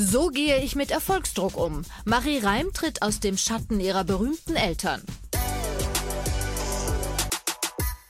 So gehe ich mit Erfolgsdruck um. Marie Reim tritt aus dem Schatten ihrer berühmten Eltern.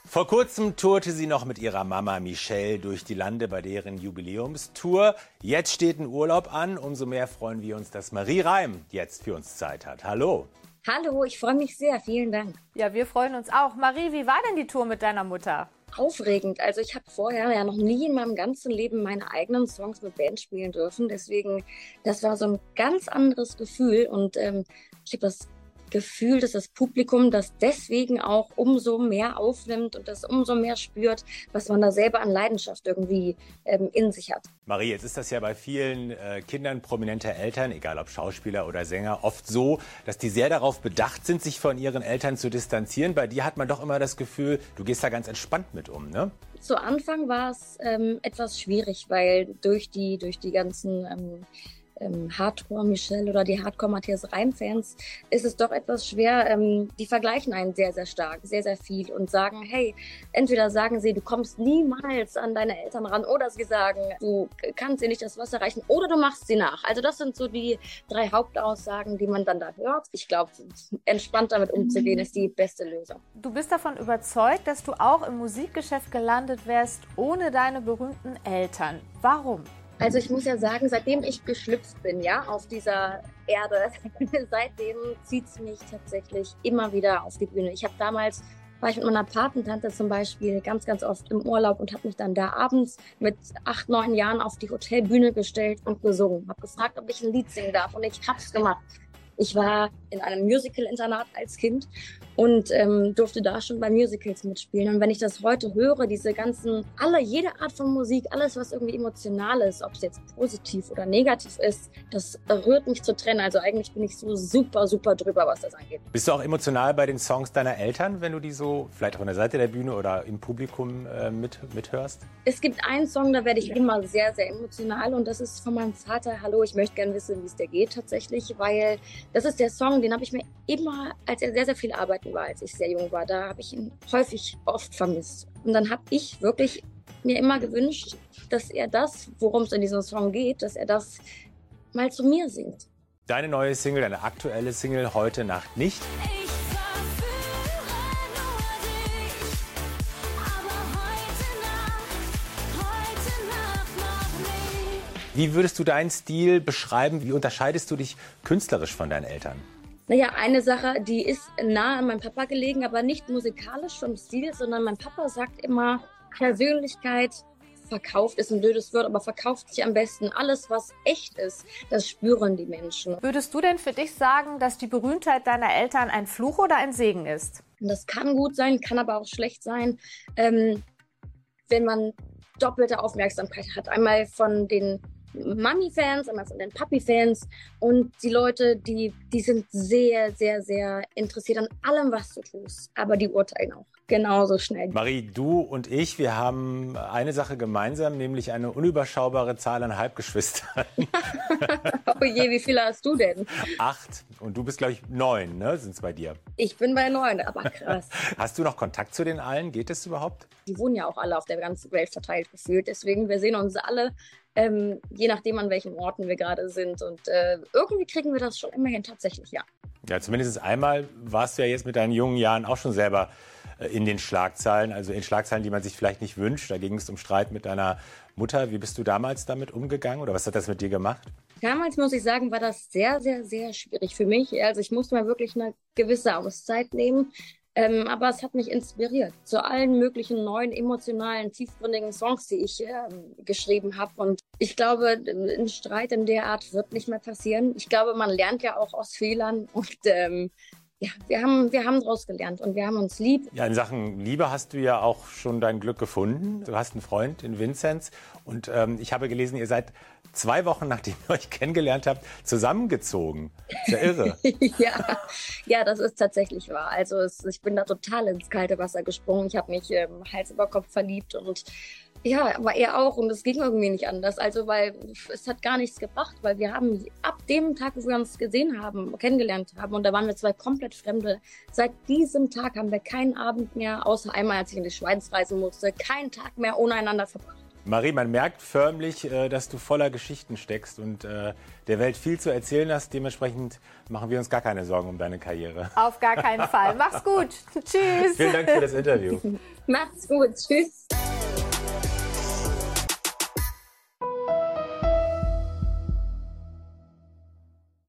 Vor kurzem tourte sie noch mit ihrer Mama Michelle durch die Lande bei deren Jubiläumstour. Jetzt steht ein Urlaub an. Umso mehr freuen wir uns, dass Marie Reim jetzt für uns Zeit hat. Hallo. Hallo, ich freue mich sehr. Vielen Dank. Ja, wir freuen uns auch. Marie, wie war denn die Tour mit deiner Mutter? Aufregend. Also ich habe vorher ja noch nie in meinem ganzen Leben meine eigenen Songs mit Band spielen dürfen. Deswegen, das war so ein ganz anderes Gefühl und ähm, ich habe das Gefühl, dass das Publikum das deswegen auch umso mehr aufnimmt und das umso mehr spürt, was man da selber an Leidenschaft irgendwie ähm, in sich hat. Marie, jetzt ist das ja bei vielen äh, Kindern prominenter Eltern, egal ob Schauspieler oder Sänger, oft so, dass die sehr darauf bedacht sind, sich von ihren Eltern zu distanzieren. Bei dir hat man doch immer das Gefühl, du gehst da ganz entspannt mit um, ne? Zu Anfang war es ähm, etwas schwierig, weil durch die, durch die ganzen ähm, ähm, Hardcore Michelle oder die Hardcore Matthias Reim-Fans ist es doch etwas schwer. Ähm, die vergleichen einen sehr, sehr stark, sehr, sehr viel und sagen, hey, entweder sagen sie, du kommst niemals an deine Eltern ran oder sie sagen, du kannst ihr nicht das Wasser reichen oder du machst sie nach. Also das sind so die drei Hauptaussagen, die man dann da hört. Ich glaube, entspannt damit umzugehen ist die beste Lösung. Du bist davon überzeugt, dass du auch im Musikgeschäft gelandet wärst ohne deine berühmten Eltern. Warum? Also ich muss ja sagen, seitdem ich geschlüpft bin, ja, auf dieser Erde, seitdem zieht es mich tatsächlich immer wieder auf die Bühne. Ich habe damals war ich mit meiner Patentante zum Beispiel ganz, ganz oft im Urlaub und habe mich dann da abends mit acht, neun Jahren auf die Hotelbühne gestellt und gesungen. Habe gefragt, ob ich ein Lied singen darf und ich hab's gemacht. Ich war in einem Musical-Internat als Kind und ähm, durfte da schon bei Musicals mitspielen. Und wenn ich das heute höre, diese ganzen, alle, jede Art von Musik, alles, was irgendwie emotional ist, ob es jetzt positiv oder negativ ist, das rührt mich zu trennen. Also eigentlich bin ich so super, super drüber, was das angeht. Bist du auch emotional bei den Songs deiner Eltern, wenn du die so vielleicht auch an der Seite der Bühne oder im Publikum äh, mit, mithörst? Es gibt einen Song, da werde ich immer sehr, sehr emotional und das ist von meinem Vater. Hallo, ich möchte gerne wissen, wie es dir geht tatsächlich, weil das ist der Song, den habe ich mir immer, als er sehr, sehr viel arbeiten war, als ich sehr jung war, da habe ich ihn häufig, oft vermisst. Und dann habe ich wirklich mir immer gewünscht, dass er das, worum es in diesem Song geht, dass er das mal zu mir singt. Deine neue Single, deine aktuelle Single Heute Nacht nicht. Wie würdest du deinen Stil beschreiben? Wie unterscheidest du dich künstlerisch von deinen Eltern? Naja, eine Sache, die ist nah an meinem Papa gelegen, aber nicht musikalisch vom Stil, sondern mein Papa sagt immer, Persönlichkeit verkauft ist ein blödes Wort, aber verkauft sich am besten. Alles, was echt ist, das spüren die Menschen. Würdest du denn für dich sagen, dass die Berühmtheit deiner Eltern ein Fluch oder ein Segen ist? das kann gut sein, kann aber auch schlecht sein. Ähm, wenn man doppelte Aufmerksamkeit hat. Einmal von den Mami-Fans, einmal von den Papi-Fans und die Leute, die, die sind sehr, sehr, sehr interessiert an allem, was du tust, aber die urteilen auch genauso schnell. Marie, du und ich, wir haben eine Sache gemeinsam, nämlich eine unüberschaubare Zahl an Halbgeschwistern. oh je, wie viele hast du denn? Acht. Und du bist, glaube ich, neun, ne? Sind es bei dir? Ich bin bei neun, aber krass. hast du noch Kontakt zu den allen? Geht das überhaupt? Die wohnen ja auch alle auf der ganzen Welt verteilt gefühlt. Deswegen, wir sehen uns alle ähm, je nachdem, an welchen Orten wir gerade sind. Und äh, irgendwie kriegen wir das schon immerhin tatsächlich, ja. Ja, zumindest einmal warst du ja jetzt mit deinen jungen Jahren auch schon selber äh, in den Schlagzeilen, also in Schlagzeilen, die man sich vielleicht nicht wünscht. Da ging es um Streit mit deiner Mutter. Wie bist du damals damit umgegangen oder was hat das mit dir gemacht? Damals muss ich sagen, war das sehr, sehr, sehr schwierig für mich. Also ich musste mir wirklich eine gewisse Auszeit nehmen. Ähm, aber es hat mich inspiriert zu allen möglichen neuen emotionalen, tiefgründigen Songs, die ich ähm, geschrieben habe. Und ich glaube, ein Streit in der Art wird nicht mehr passieren. Ich glaube, man lernt ja auch aus Fehlern und ähm, ja, wir haben, wir haben daraus gelernt und wir haben uns lieb. Ja, in Sachen Liebe hast du ja auch schon dein Glück gefunden. Du hast einen Freund in Vinzenz und ähm, ich habe gelesen, ihr seid zwei Wochen, nachdem ihr euch kennengelernt habt, zusammengezogen. Ist ja irre. ja, ja, das ist tatsächlich wahr. Also es, ich bin da total ins kalte Wasser gesprungen. Ich habe mich ähm, Hals über Kopf verliebt und ja, aber er auch und es ging irgendwie nicht anders. Also, weil es hat gar nichts gebracht, weil wir haben ab dem Tag, wo wir uns gesehen haben, kennengelernt haben und da waren wir zwei komplett Fremde. Seit diesem Tag haben wir keinen Abend mehr, außer einmal, als ich in die Schweiz reisen musste, keinen Tag mehr ohne einander verbracht. Marie, man merkt förmlich, äh, dass du voller Geschichten steckst und äh, der Welt viel zu erzählen hast. Dementsprechend machen wir uns gar keine Sorgen um deine Karriere. Auf gar keinen Fall. Mach's gut. Tschüss. Vielen Dank für das Interview. Macht's gut. Tschüss.